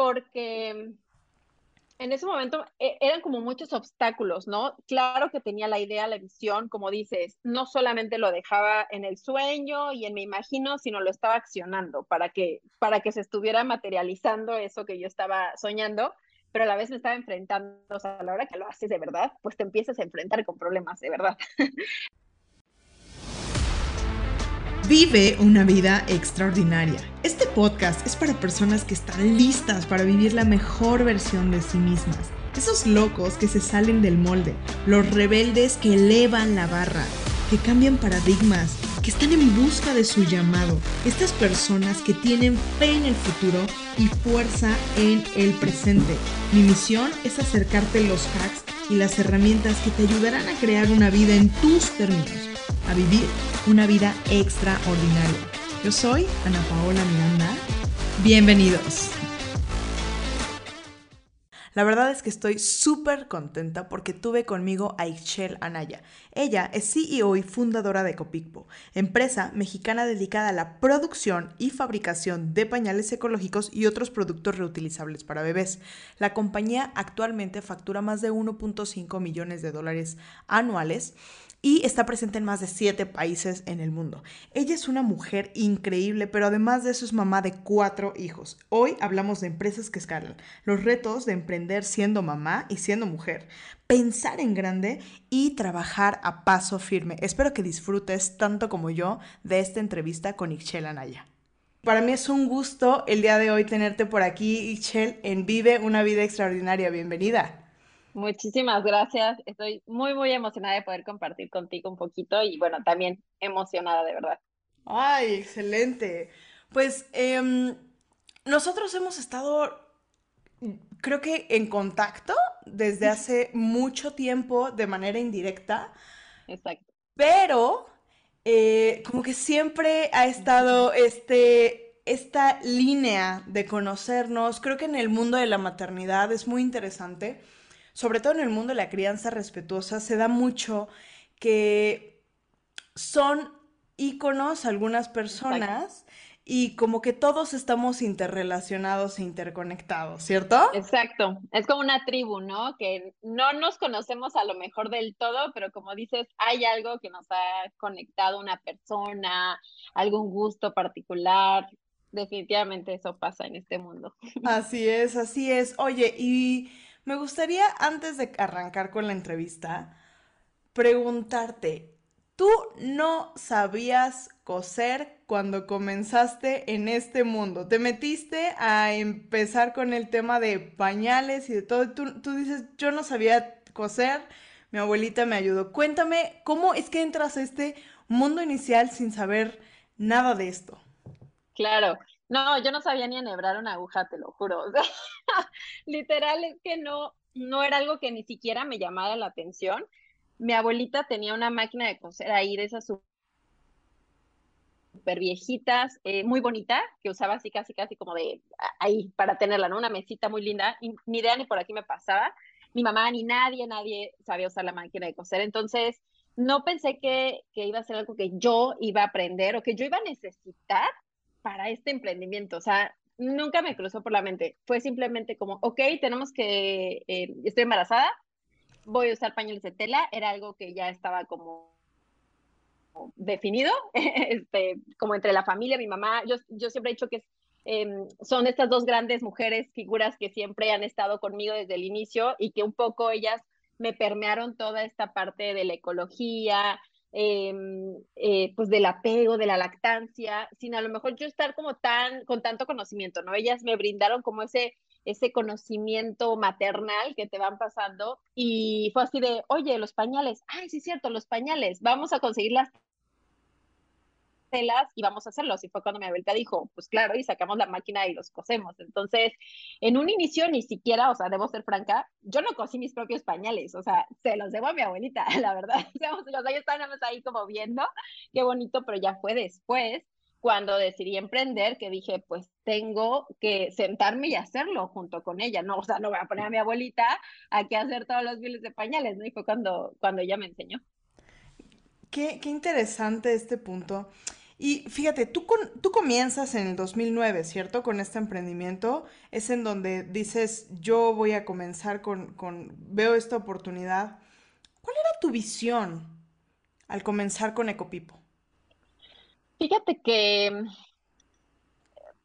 porque en ese momento e, eran como muchos obstáculos, ¿no? Claro que tenía la idea, la visión, como dices, no solamente lo dejaba en el sueño y en me imagino, sino lo estaba accionando para que, para que se estuviera materializando eso que yo estaba soñando, pero a la vez me estaba enfrentando, o sea, a la hora que lo haces de verdad, pues te empiezas a enfrentar con problemas de verdad. Vive una vida extraordinaria. Este podcast es para personas que están listas para vivir la mejor versión de sí mismas. Esos locos que se salen del molde, los rebeldes que elevan la barra, que cambian paradigmas, que están en busca de su llamado. Estas personas que tienen fe en el futuro y fuerza en el presente. Mi misión es acercarte los hacks y las herramientas que te ayudarán a crear una vida en tus términos, a vivir una vida extraordinaria. Yo soy Ana Paola Miranda. Bienvenidos. La verdad es que estoy súper contenta porque tuve conmigo a Ixchel Anaya. Ella es CEO y fundadora de Copicpo, empresa mexicana dedicada a la producción y fabricación de pañales ecológicos y otros productos reutilizables para bebés. La compañía actualmente factura más de 1.5 millones de dólares anuales y está presente en más de siete países en el mundo. Ella es una mujer increíble, pero además de eso es mamá de cuatro hijos. Hoy hablamos de empresas que escalan, los retos de emprender siendo mamá y siendo mujer, pensar en grande y trabajar a paso firme. Espero que disfrutes tanto como yo de esta entrevista con Ixchel Anaya. Para mí es un gusto el día de hoy tenerte por aquí, Ixchel, en Vive una vida extraordinaria. Bienvenida. Muchísimas gracias. Estoy muy, muy emocionada de poder compartir contigo un poquito y bueno, también emocionada de verdad. Ay, excelente. Pues em, nosotros hemos estado, creo que en contacto desde hace mucho tiempo de manera indirecta. Exacto. Pero eh, como que siempre ha estado este, esta línea de conocernos. Creo que en el mundo de la maternidad es muy interesante sobre todo en el mundo de la crianza respetuosa, se da mucho que son íconos algunas personas y como que todos estamos interrelacionados e interconectados, ¿cierto? Exacto, es como una tribu, ¿no? Que no nos conocemos a lo mejor del todo, pero como dices, hay algo que nos ha conectado una persona, algún gusto particular. Definitivamente eso pasa en este mundo. Así es, así es. Oye, y me gustaría, antes de arrancar con la entrevista, preguntarte, ¿tú no sabías coser cuando comenzaste en este mundo? Te metiste a empezar con el tema de pañales y de todo. Tú, tú dices, yo no sabía coser, mi abuelita me ayudó. Cuéntame, ¿cómo es que entras a este mundo inicial sin saber nada de esto? Claro, no, yo no sabía ni enhebrar una aguja, te lo juro. literal es que no, no era algo que ni siquiera me llamara la atención. Mi abuelita tenía una máquina de coser ahí de esas súper viejitas, eh, muy bonita, que usaba así casi casi como de ahí para tenerla, ¿no? Una mesita muy linda, ni idea ni por aquí me pasaba. Mi mamá ni nadie, nadie sabía usar la máquina de coser. Entonces, no pensé que, que iba a ser algo que yo iba a aprender o que yo iba a necesitar para este emprendimiento? O sea, nunca me cruzó por la mente. Fue simplemente como, ok, tenemos que, eh, estoy embarazada, voy a usar pañales de tela, era algo que ya estaba como definido, este, como entre la familia, mi mamá, yo, yo siempre he dicho que em, son estas dos grandes mujeres, figuras que siempre han estado conmigo desde el inicio y que un poco ellas me permearon toda esta parte de la ecología, Em, eh, pues del apego, de la lactancia, sin a lo mejor yo estar como tan, con tanto conocimiento, ¿no? Ellas me brindaron como ese, ese conocimiento maternal que te van pasando y fue así de, oye, los pañales, ay, sí es cierto, los pañales, vamos a conseguir las telas y vamos a hacerlo. Así fue cuando mi abuelita dijo, pues claro, y sacamos la máquina y los cosemos. Entonces, en un inicio ni siquiera, o sea, debo ser franca, yo no cosí mis propios pañales, o sea, se los debo a mi abuelita, la verdad. O sea, yo estaba ahí como viendo, qué bonito, pero ya fue después cuando decidí emprender, que dije, pues tengo que sentarme y hacerlo junto con ella, no, o sea, no voy a poner a mi abuelita a que hacer todos los miles de pañales, ¿no? Y fue cuando, cuando ella me enseñó. Qué, qué interesante este punto. Y fíjate, tú, tú comienzas en el 2009, ¿cierto? Con este emprendimiento. Es en donde dices, yo voy a comenzar con, con, veo esta oportunidad. ¿Cuál era tu visión al comenzar con Ecopipo? Fíjate que mm,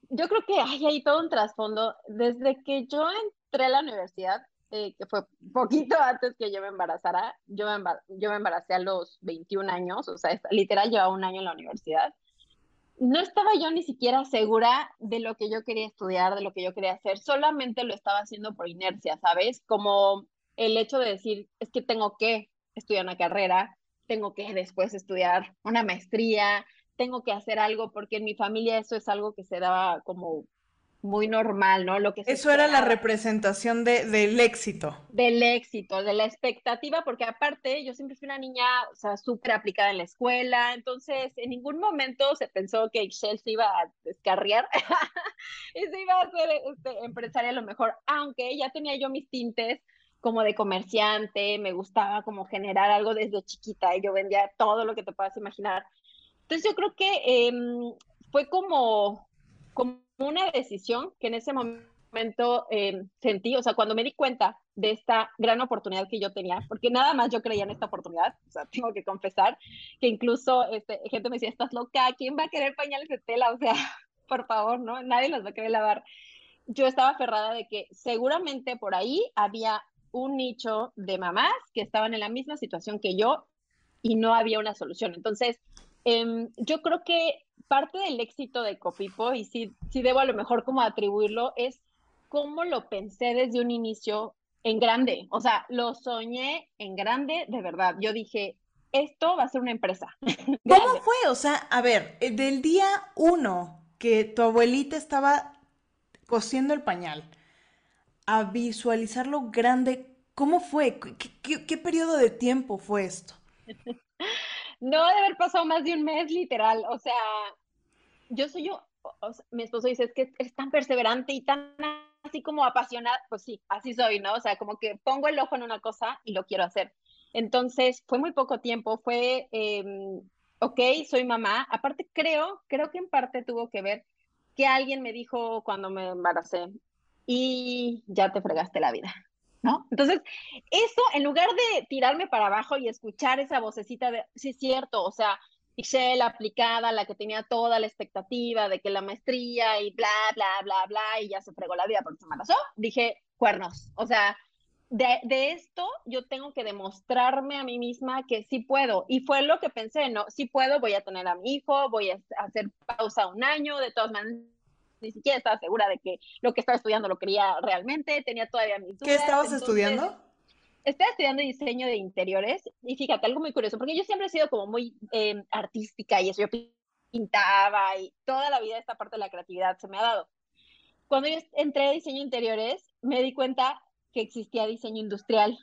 yo creo que hay ahí todo un trasfondo. Desde que yo entré a la universidad, eh, que fue poquito antes que yo me embarazara, yo me, yo me embaracé a los 21 años, o sea, literal llevaba un año en la universidad no estaba yo ni siquiera segura de lo que yo quería estudiar, de lo que yo quería hacer, solamente lo estaba haciendo por inercia, ¿sabes? Como el hecho de decir, es que tengo que estudiar una carrera, tengo que después estudiar una maestría, tengo que hacer algo, porque en mi familia eso es algo que se daba como muy normal, ¿no? Lo que Eso era la representación de, del éxito. Del éxito, de la expectativa, porque aparte yo siempre fui una niña, o sea, súper aplicada en la escuela, entonces en ningún momento se pensó que Excel se iba a descarriar y se iba a ser este, empresaria a lo mejor, aunque ya tenía yo mis tintes como de comerciante, me gustaba como generar algo desde chiquita y yo vendía todo lo que te puedas imaginar. Entonces yo creo que em, fue como, como una decisión que en ese momento eh, sentí, o sea, cuando me di cuenta de esta gran oportunidad que yo tenía, porque nada más yo creía en esta oportunidad, o sea, tengo que confesar que incluso este, gente me decía, estás loca, ¿quién va a querer pañales de tela? O sea, por favor, ¿no? Nadie los va a querer lavar. Yo estaba aferrada de que seguramente por ahí había un nicho de mamás que estaban en la misma situación que yo y no había una solución. Entonces, em, yo creo que parte del éxito de Copipo, y sí, sí debo a lo mejor como atribuirlo, es cómo lo pensé desde un inicio en grande. O sea, lo soñé en grande, de verdad. Yo dije, esto va a ser una empresa. ¿Cómo fue? O sea, a ver, eh, del día uno que tu abuelita estaba cosiendo el pañal a visualizarlo grande, ¿cómo fue? ¿Qué, qué periodo de tiempo fue esto? no debe haber pasado más de un mes, literal. O sea, yo soy yo, mi esposo dice, es que es tan perseverante y tan así como apasionada. Pues sí, así soy, ¿no? O sea, como que pongo el ojo en una cosa y lo quiero hacer. Entonces, fue muy poco tiempo, fue, em, ok, soy mamá. Aparte, creo, creo que en parte tuvo que ver que alguien me dijo cuando me embaracé, y ya te fregaste la vida. ¿No? Entonces, eso, en lugar de tirarme para abajo y escuchar esa vocecita de, sí es cierto, o sea, Michelle aplicada, la que tenía toda la expectativa de que la maestría y bla, bla, bla, bla, y ya se fregó la vida porque se embarazó, dije, cuernos, o sea, de, de, esto yo tengo que demostrarme a mí misma que sí puedo. Y fue lo que pensé, ¿no? Sí puedo, voy a tener a mi hijo, voy a hacer pausa un año, de todas maneras ni siquiera estaba segura de que lo que estaba estudiando lo quería realmente, tenía todavía mis dudas. ¿Qué estabas estudiando? Estaba estudiando diseño de interiores y fíjate, algo muy curioso, porque yo siempre he sido como muy em, artística y eso, yo pintaba y toda la vida esta parte de la creatividad se me ha dado. Cuando yo entré a diseño de interiores, me di cuenta que existía diseño industrial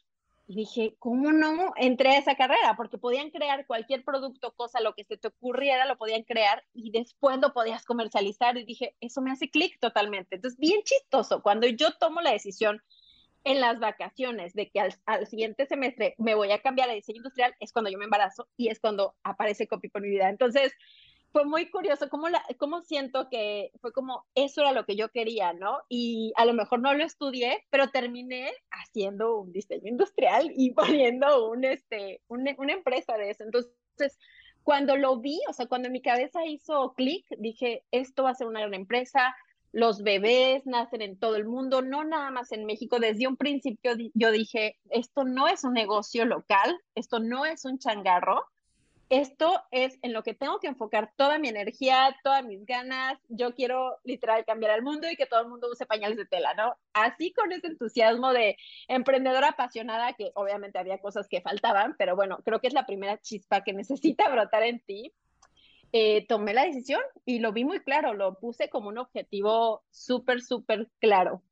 dije, ¿cómo no entré a esa carrera? Porque podían crear cualquier producto, cosa, lo que se te ocurriera, lo podían crear y después lo podías comercializar. Y dije, eso me hace clic totalmente. Entonces, bien chistoso, cuando yo tomo la decisión en las vacaciones de que al, siguiente semestre me voy a cambiar a diseño industrial, es cuando yo me embarazo y es cuando aparece Copy por mi vida. Entonces, fue muy curioso cómo, la, cómo siento que fue como eso era lo que yo quería, ¿no? Y a lo mejor no lo estudié, pero terminé haciendo un diseño industrial y poniendo un, este, una empresa de eso. Entonces, cuando lo vi, o sea, cuando mi cabeza hizo clic, dije, esto va a ser una gran empresa, los bebés nacen en todo el mundo, no nada más en México. Desde un principio yo dije, esto no es un negocio local, esto no es un changarro, esto es en lo que tengo que enfocar toda mi energía, todas mis ganas. Yo quiero literal cambiar el mundo y que todo el mundo use pañales de tela, ¿no? Así con ese entusiasmo de emprendedora apasionada, que obviamente había cosas que faltaban, pero bueno, creo que es la primera chispa que necesita brotar en ti. Eh, tomé la decisión y lo vi muy claro, lo puse como un objetivo súper, súper claro.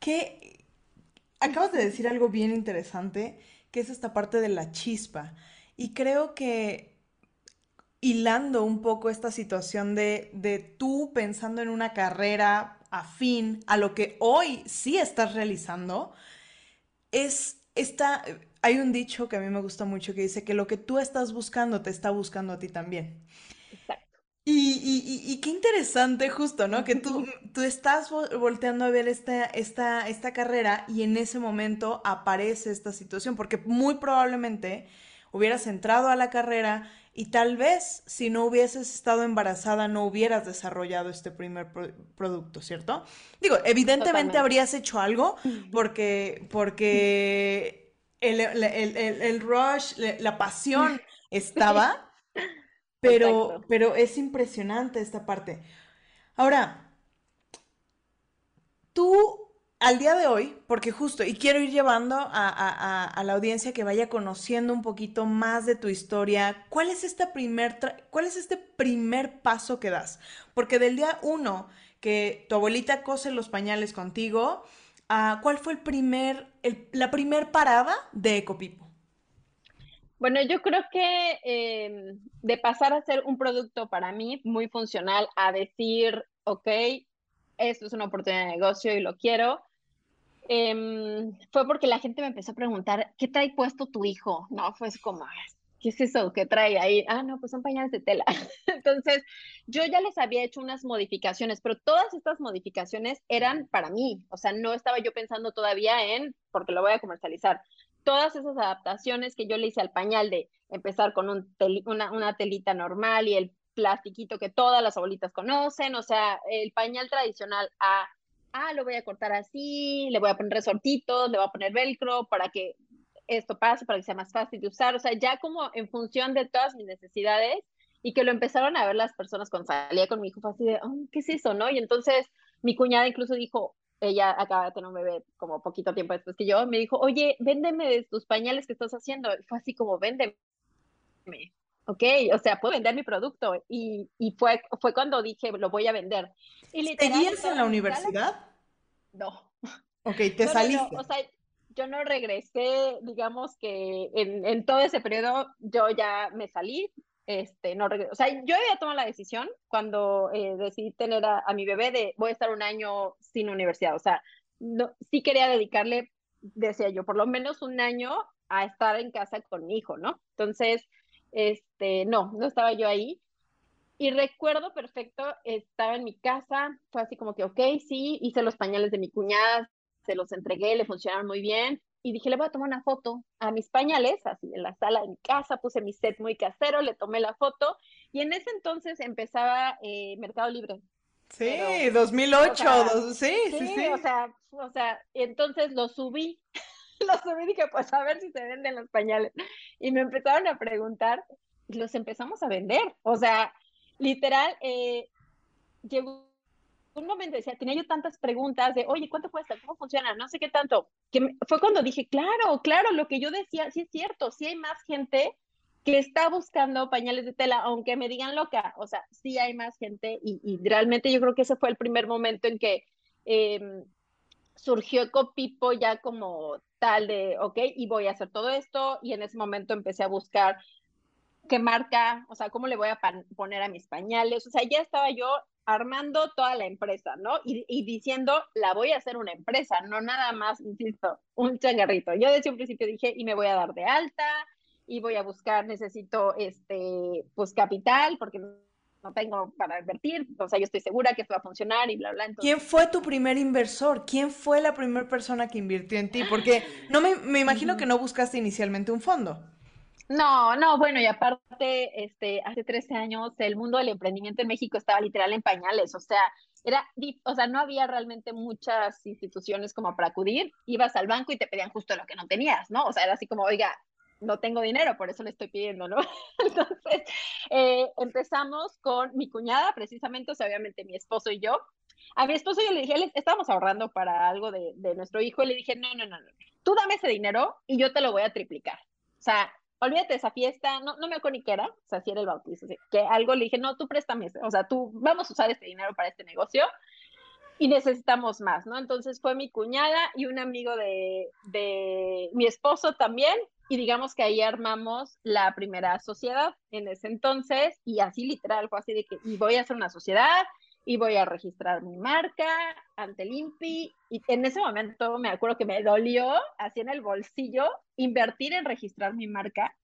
Que acabas de decir algo bien interesante, que es esta parte de la chispa. Y creo que hilando un poco esta situación de, de tú pensando en una carrera afín a lo que hoy sí estás realizando, es esta, hay un dicho que a mí me gusta mucho que dice que lo que tú estás buscando te está buscando a ti también. Y, qué interesante justo, ¿no? Que tú, tú estás volteando a ver esta, esta, esta carrera y en ese momento aparece esta situación, porque muy probablemente hubieras entrado a la carrera y tal vez si no hubieses estado embarazada no hubieras desarrollado este primer producto, ¿cierto? Digo, evidentemente habrías hecho algo porque, porque el, el rush, la pasión estaba, pero, pero es impresionante esta parte. Ahora, tú al día de hoy, porque justo, y quiero ir llevando a, la audiencia que vaya conociendo un poquito más de tu historia, ¿cuál es, este primer ¿cuál es este primer paso que das? Porque del día uno que tu abuelita cose los pañales contigo, ah, ¿cuál fue el primer, la primer parada de Ecopipo? Bueno, yo creo que em, de pasar a ser un producto para mí muy funcional a decir, ok, esto es una oportunidad de negocio y lo quiero, Em, fue porque la gente me empezó a preguntar, ¿qué trae puesto tu hijo? No, fue como, ¿qué es eso ¿Qué trae ahí? Ah, no, pues son pañales de tela. Entonces, yo ya les había hecho unas modificaciones, pero todas estas modificaciones eran para mí, o sea, no estaba yo pensando todavía en, porque lo voy a comercializar. Todas esas adaptaciones que yo le hice al pañal de empezar con un una, una telita normal y el plastiquito que todas las abuelitas conocen, o sea, el pañal tradicional a ah, lo voy a cortar así, le voy a poner resortitos, le voy a poner velcro para que esto pase, para que sea más fácil de usar, o sea, ya como en función de todas mis necesidades y que lo empezaron a ver las personas cuando salía con mi hijo, fue así de, oh, ¿qué es eso, no? Y entonces mi cuñada incluso dijo, ella acaba de tener un bebé como poquito tiempo después que yo, me dijo, oye, véndeme de tus pañales que estás haciendo. fue así como, véndeme. Ok, o sea, puedo vender mi producto. Y, y fue, fue cuando dije, lo voy a vender. Y ¿Seguías en la universidad? No. Ok, te saliste. o sea, yo no regresé, digamos que en, en, todo ese periodo yo ya me salí, este, no regresé. O sea, yo había tomado la decisión cuando eh, decidí tener a, a, mi bebé de voy a estar un año sin universidad. O sea, no, sí quería dedicarle, decía yo, por lo menos un año a estar en casa con mi hijo, ¿no? Entonces, este, no, no estaba yo ahí. Y recuerdo perfecto, estaba en mi casa, fue así como que, ok, sí, hice los pañales de mi cuñada, se los entregué, le funcionaron muy bien. Y dije, le voy a tomar una foto a mis pañales, así en la sala de mi casa, puse mi set muy casero, le tomé la foto. Y en ese entonces empezaba eh, Mercado Libre. Sí, 2008, sí, sí, sí, O sea, o sea, entonces lo subí, lo subí y dije, pues a ver si se venden los pañales. Y me empezaron a preguntar y los empezamos a vender. O sea, literal, eh, llegó un momento, decía, tenía yo tantas preguntas de, oye, ¿cuánto cuesta? ¿Cómo funciona? No sé qué tanto. Que fue cuando dije, claro, claro, lo que yo decía, sí es cierto, sí hay más gente que está buscando pañales de tela, aunque me digan loca, o sea, sí hay más gente y, realmente yo creo que ese fue el primer momento en que eh, surgió Ecopipo ya como tal de, ok, y voy a hacer todo esto, y en ese momento empecé a buscar qué marca, o sea, cómo le voy a poner a mis pañales, o sea, ya estaba yo armando toda la empresa, ¿no? Y, diciendo, la voy a hacer una empresa, no nada más, insisto, un changarrito. Yo desde un principio dije, y me voy a dar de alta, y voy a buscar, necesito, este, pues, capital, porque no tengo para invertir, o sea, yo estoy segura que esto va a funcionar y bla, bla. ¿Quién fue tu primer inversor? ¿Quién fue la primera persona que invirtió en ti? Porque no me, me imagino que no buscaste inicialmente un fondo. No, no, bueno, y aparte, este, hace 13 años el mundo del emprendimiento en México estaba literal en pañales, o sea, era, o sea, no había realmente muchas instituciones como para acudir, ibas al banco y te pedían justo lo que no tenías, ¿no? O sea, era así como, oiga, no tengo dinero, por eso le estoy pidiendo, ¿no? Entonces, eh, empezamos con mi cuñada, precisamente, o sea, obviamente mi esposo y yo. A mi esposo yo le dije, estábamos ahorrando para algo de, nuestro hijo, y le dije, no, no, no, no, tú dame ese dinero y yo te lo voy a triplicar. O sea, olvídate de esa fiesta, no, no me acuerdo ni qué era, o sea, si era el bautizo, que algo le dije, no, tú préstame, o sea, tú, vamos a usar este dinero para este negocio y necesitamos más, ¿no? Entonces fue mi cuñada y un amigo de, de mi esposo también, y digamos que ahí armamos la primera sociedad en ese entonces y así literal fue así de que y voy a hacer una sociedad y voy a registrar mi marca ante el INPI y en ese momento me acuerdo que me dolió así en el bolsillo invertir en registrar mi marca.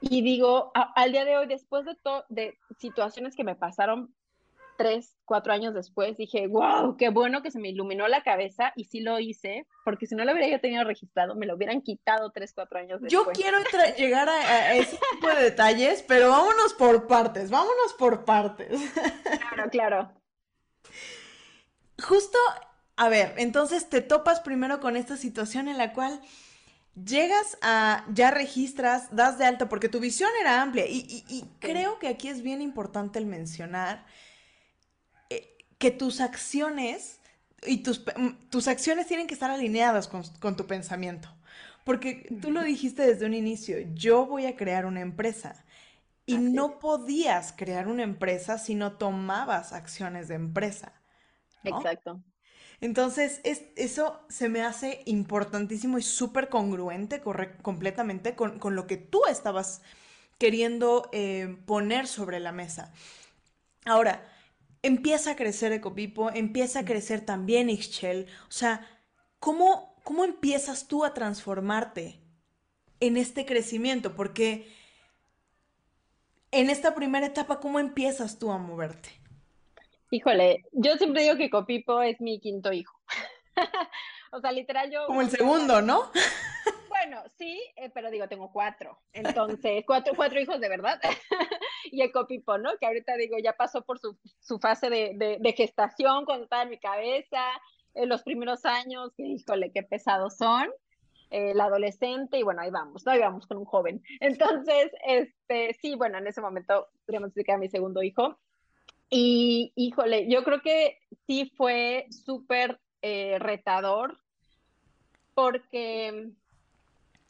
Y digo, al día de hoy, después de, de situaciones que me pasaron tres, cuatro años después, dije, wow, qué bueno que se me iluminó la cabeza y sí lo hice, porque si no lo hubiera yo tenido registrado, me lo hubieran quitado tres, cuatro años después. Yo quiero llegar a, ese tipo de detalles, pero vámonos por partes, vámonos por partes. Claro, claro. Justo, a ver, entonces te topas primero con esta situación en la cual llegas a, ya registras, das de alta, porque tu visión era amplia y creo que aquí es bien importante el mencionar que tus acciones y tus, mm, tus acciones tienen que estar alineadas con, tu pensamiento. Porque tú lo dijiste desde un inicio, yo voy a crear una empresa. Y no podías crear una empresa si no tomabas acciones de empresa. Exacto. Entonces, es, eso se me hace importantísimo y súper congruente completamente con, lo que tú estabas queriendo eh, poner sobre la mesa. Ahora, empieza a crecer Ecopipo, empieza a crecer también Ixchel. O sea, ¿cómo, ¿cómo empiezas tú a transformarte en este crecimiento? Porque en esta primera etapa, ¿cómo empiezas tú a moverte? Híjole, yo siempre digo que Copipo es mi quinto hijo. o sea, literal yo... Como el segundo, ¿no? Bueno, sí, eh, pero digo, tengo cuatro. Entonces, cuatro, cuatro hijos de verdad. y el copipo, ¿no? Que ahorita digo, ya pasó por su, su fase de, de, gestación cuando estaba mi cabeza, en los primeros años, que híjole, qué pesados son. Eh, la adolescente, y bueno, ahí vamos, ¿no? Ahí vamos con un joven. Entonces, este, sí, bueno, en ese momento podríamos decir que mi segundo hijo. Y híjole, yo creo que sí fue súper eh, retador porque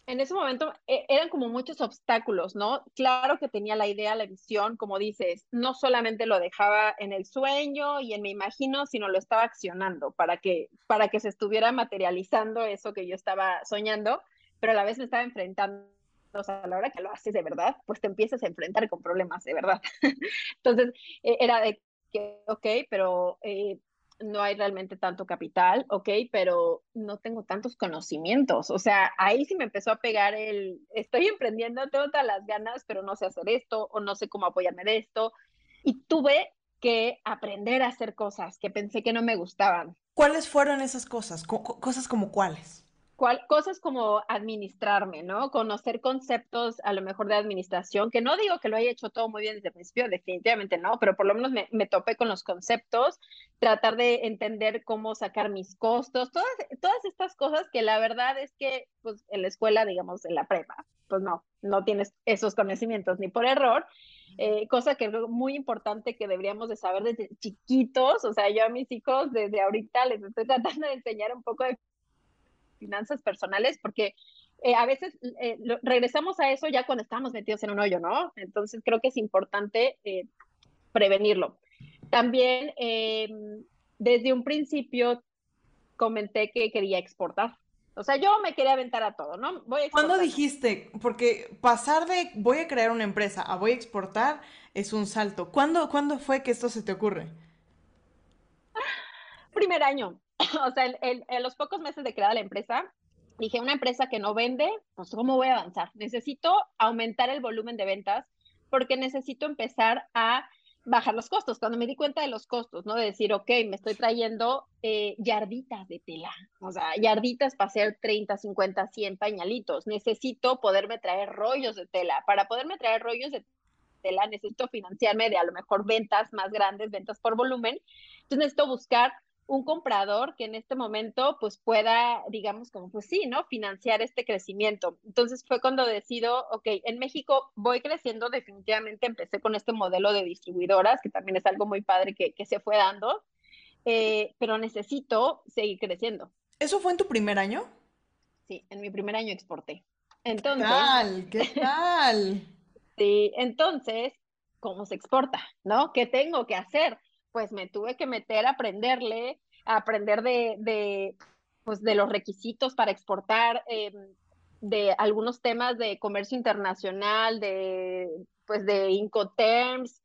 en ese momento e, eran como muchos obstáculos, ¿no? Claro que tenía la idea, la visión, como dices, no solamente lo dejaba en el sueño y en me imagino, sino lo estaba accionando para que, para que se estuviera materializando eso que yo estaba soñando, pero a la vez me estaba enfrentando. O sea, a la hora que lo haces de verdad, pues te empiezas a enfrentar con problemas de verdad. Entonces, e, era de que, ok, pero eh, no hay realmente tanto capital, ok, pero no tengo tantos conocimientos. O sea, ahí sí me empezó a pegar el, estoy emprendiendo, tengo todas las ganas, pero no sé hacer esto o no sé cómo apoyarme de esto. Y tuve que aprender a hacer cosas que pensé que no me gustaban. ¿Cuáles fueron esas cosas? cosas como cuáles? Cosas como administrarme, ¿no? Conocer conceptos a lo mejor de administración, que no digo que lo haya hecho todo muy bien desde el principio, definitivamente no, pero por lo menos me, topé con los conceptos, tratar de entender cómo sacar mis costos, todas, todas estas cosas que la verdad es que pues en la escuela, digamos, en la prepa, pues no, no tienes esos conocimientos ni por error. Eh, cosa que es muy importante que deberíamos de saber desde chiquitos, o sea, yo a mis hijos desde ahorita les estoy tratando de enseñar un poco de finanzas personales, porque eh, a veces eh, regresamos a eso ya cuando estamos metidos en un hoyo, ¿no? Entonces creo que es importante eh, prevenirlo. También em, desde un principio comenté que quería exportar. O sea, yo me quería aventar a todo, ¿no? Voy a ¿Cuándo dijiste? Porque pasar de voy a crear una empresa a voy a exportar es un salto. ¿Cuándo, ¿cuándo fue que esto se te ocurre? Primer año. o sea, en, los pocos meses de crear la empresa, dije, una empresa que no vende, pues ¿cómo voy a avanzar? Necesito aumentar el volumen de ventas porque necesito empezar a bajar los costos. Cuando me di cuenta de los costos, ¿no? De decir, ok, me estoy trayendo eh, yarditas de tela, o sea, yarditas para hacer 30, 50, 100 pañalitos. Necesito poderme traer rollos de tela. Para poderme traer rollos de tela, necesito financiarme de a lo mejor ventas más grandes, ventas por volumen. Entonces necesito buscar un comprador que en este momento pues pueda, digamos, como pues sí, ¿no? Financiar este crecimiento. Entonces fue cuando decido, ok, en México voy creciendo, definitivamente empecé con este modelo de distribuidoras, que también es algo muy padre que, se fue dando, eh, pero necesito seguir creciendo. ¿Eso fue en tu primer año? Sí, en mi primer año exporté. Entonces, ¿Qué tal? ¿Qué tal? sí, entonces, ¿cómo se exporta? ¿No? ¿Qué tengo que hacer? Pues me tuve que meter a aprenderle, a aprender de, de, pues, de los requisitos para exportar, em, de algunos temas de comercio internacional, de, pues, de Incoterms,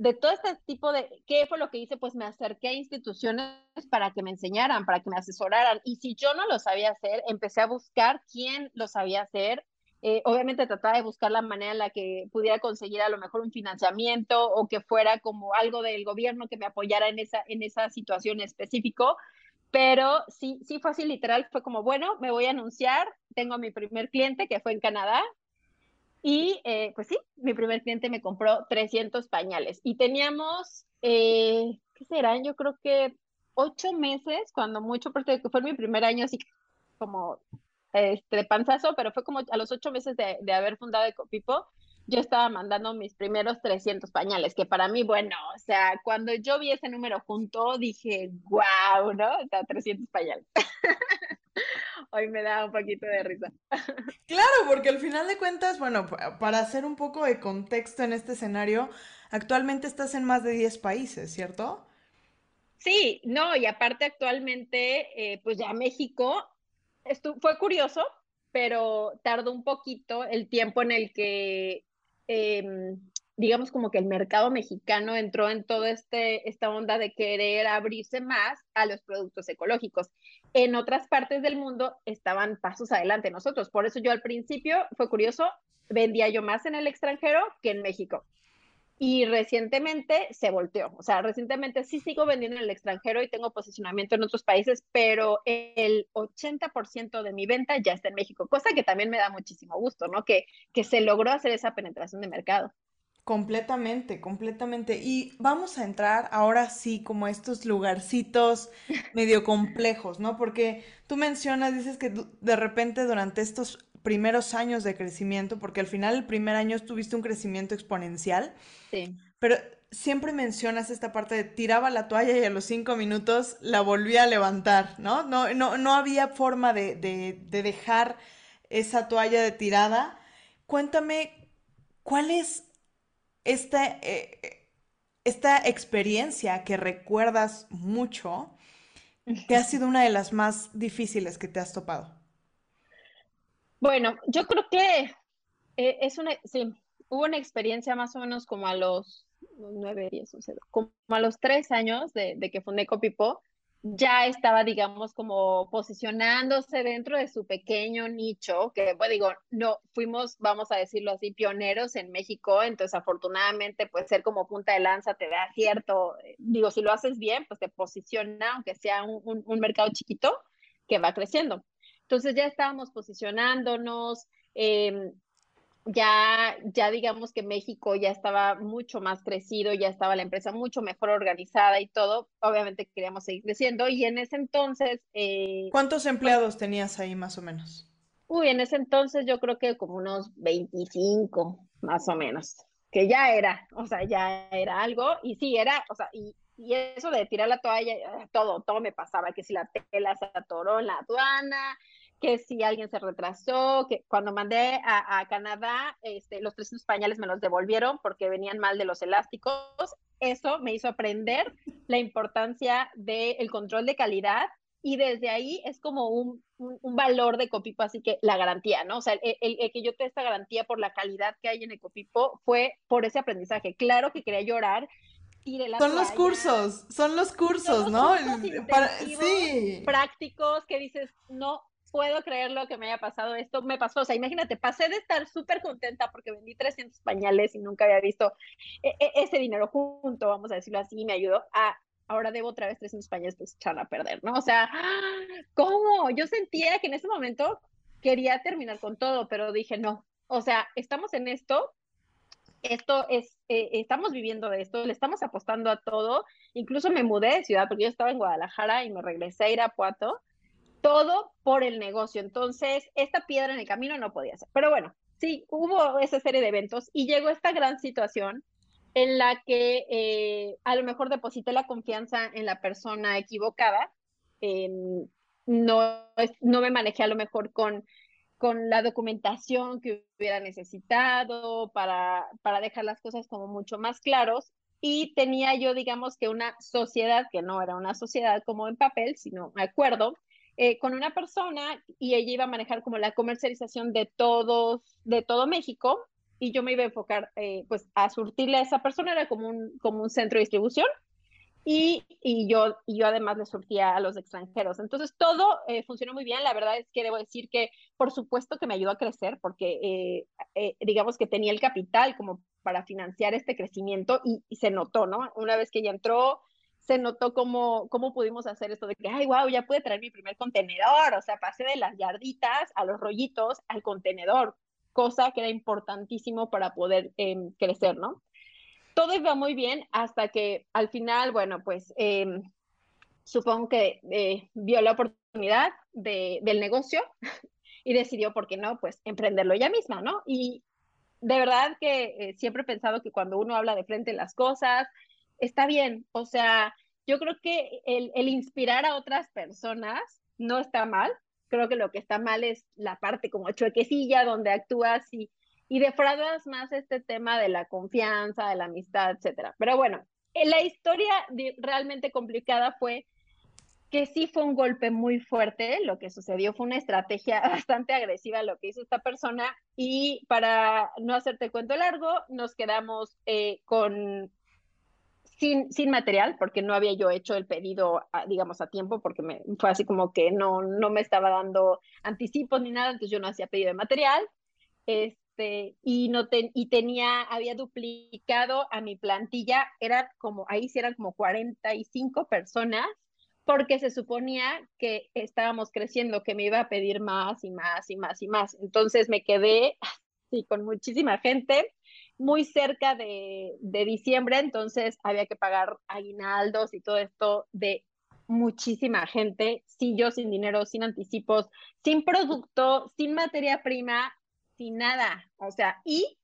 de todo este tipo de, ¿qué fue lo que hice? Pues me acerqué a instituciones para que me enseñaran, para que me asesoraran. Y si yo no lo sabía hacer, empecé a buscar quién lo sabía hacer Eh, obviamente trataba de buscar la manera en la que pudiera conseguir a lo mejor un financiamiento o que fuera como algo del gobierno que me apoyara en esa, en esa situación específico. Pero sí, sí fue así literal, fue como, bueno, me voy a anunciar, tengo a mi primer cliente que fue en Canadá, y eh, pues sí, mi primer cliente me compró 300 pañales y teníamos, eh, ¿qué serán? Yo creo que ocho meses, cuando mucho, porque fue mi primer año así como este panzazo, pero fue como a los ocho meses de, de haber fundado Ecopipo, yo estaba mandando mis primeros 300 pañales, que para mí, bueno, o sea, cuando yo vi ese número junto, dije, wow, ¿no? O sea, 300 pañales. Hoy me da un poquito de risa. Claro, porque al final de cuentas, bueno, para hacer un poco de contexto en este escenario, actualmente estás en más de 10 países, ¿cierto? Sí, no, y aparte actualmente, eh, pues ya México fue curioso, pero tardó un poquito el tiempo en el que Em, digamos como que el mercado mexicano entró en toda este, esta onda de querer abrirse más a los productos ecológicos. En otras partes del mundo estaban pasos adelante nosotros. Por eso yo al principio, fue curioso, vendía yo más en el extranjero que en México. Y recientemente se volteó. O sea, recientemente sí sigo vendiendo en el extranjero y tengo posicionamiento en otros países, pero el 80% de mi venta ya está en México, cosa que también me da muchísimo gusto, ¿no? Que, que se logró hacer esa penetración de mercado. Completamente, completamente. Y vamos a entrar ahora sí como a estos lugarcitos medio complejos, ¿no? Porque tú mencionas, dices que de repente durante estos primeros años de crecimiento, porque al final el primer año tuviste un crecimiento exponencial. Sí. Pero siempre mencionas esta parte de tiraba la toalla y a los cinco minutos la volvía a levantar, ¿no? No, no, no había forma de, de, dejar esa toalla de tirada. Cuéntame, ¿cuál es esta, eh, esta experiencia que recuerdas mucho, que ha sido una de las más difíciles que te has topado? Bueno, yo creo que eh, es una, sí, hubo una experiencia más o menos como a los nueve, diez, once, como a los tres años de, que fundé Copipo, ya estaba, digamos, como posicionándose dentro de su pequeño nicho, que, bueno, digo, no, fuimos, vamos a decirlo así, pioneros en México, entonces afortunadamente, pues ser como punta de lanza te da cierto, eh, digo, si lo haces bien, pues te posiciona, aunque sea un, un mercado chiquito, que va creciendo. Entonces ya estábamos posicionándonos, em, ya, ya digamos que México ya estaba mucho más crecido, ya estaba la empresa mucho mejor organizada y todo. Obviamente queríamos seguir creciendo y en ese entonces... Eh, ¿Cuántos empleados tenías ahí más o menos? Uy, en ese entonces yo creo que como unos 25 más o menos, que ya era, o sea, ya era algo y sí, era, o sea, y, y eso de tirar la toalla, todo, todo me pasaba, que si la tela se atoró en la aduana, que si alguien se retrasó, que cuando mandé a, Canadá, este, los 300 pañales me los devolvieron porque venían mal de los elásticos. Eso me hizo aprender la importancia del control de calidad y desde ahí es como un, un, valor de Ecopipo, así que la garantía, ¿no? O sea, el, el, que yo te esta garantía por la calidad que hay en Ecopipo fue por ese aprendizaje. Claro que quería llorar. son los cursos, son los cursos, ¿no? Para, sí. Prácticos que dices, no, puedo creerlo que me haya pasado esto. Me pasó, o sea, imagínate, pasé de estar súper contenta porque vendí 300 pañales y nunca había visto e, e, ese dinero junto, vamos a decirlo así, y me ayudó a ahora debo otra vez 300 pañales, pues echarla a perder, ¿no? O sea, ¿cómo? Yo sentía que en ese momento quería terminar con todo, pero dije, no, o sea, estamos en esto, esto es, eh, estamos viviendo de esto, le estamos apostando a todo, incluso me mudé de ciudad porque yo estaba en Guadalajara y me regresé a Irapuato todo por el negocio. Entonces, esta piedra en el camino no podía ser. Pero bueno, sí, hubo esa serie de eventos y llegó esta gran situación en la que eh, a lo mejor deposité la confianza en la persona equivocada. no, no me manejé a lo mejor con, con la documentación que hubiera necesitado para, para dejar las cosas como mucho más claros. Y tenía yo, digamos que una sociedad, que no era una sociedad como en papel, sino acuerdo, eh, con una persona y ella iba a manejar como la comercialización de todos, de todo México y yo me iba a enfocar eh, pues a surtirle a esa persona, era como un, como un centro de distribución y, y, yo, y yo además le surtía a los extranjeros. Entonces todo eh, funcionó muy bien. La verdad es que debo decir que por supuesto que me ayudó a crecer porque digamos que tenía el capital como para financiar este crecimiento y, y, se notó, ¿no? Una vez que ella entró, se notó cómo, cómo pudimos hacer esto de que, ay, wow, ya pude traer mi primer contenedor. O sea, pasé de las yarditas a los rollitos al contenedor, cosa que era importantísimo para poder em, crecer, ¿no? todo iba muy bien hasta que al final, bueno, pues eh, supongo que eh, vio la oportunidad de, del negocio y decidió, ¿por qué no? Pues emprenderlo ella misma, ¿no? Y de verdad que eh, siempre he pensado que cuando uno habla de frente las cosas, está bien. O sea, yo creo que el, el inspirar a otras personas no está mal. Creo que lo que está mal es la parte como chuequecilla donde actúas y y defraudas más este tema de la confianza, de la amistad, etcétera. Pero bueno, eh, la historia realmente complicada fue que sí fue un golpe muy fuerte, lo que sucedió fue una estrategia bastante agresiva lo que hizo esta persona y para no hacerte cuento largo, nos quedamos eh, con sin, sin material porque no había yo hecho el pedido, digamos, a tiempo porque me, fue así como que no, no me estaba dando anticipos ni nada, entonces yo no hacía pedido de material. Este, y, no y tenía, había duplicado a mi plantilla, era como, ahí sí eran como 45 personas, porque se suponía que estábamos creciendo, que me iba a pedir más y más y más y más. Entonces me quedé sí, con muchísima gente, muy cerca de, de diciembre, entonces había que pagar aguinaldos y todo esto de muchísima gente, sin yo, sin dinero, sin anticipos, sin producto, sin materia prima, sin nada. O sea, y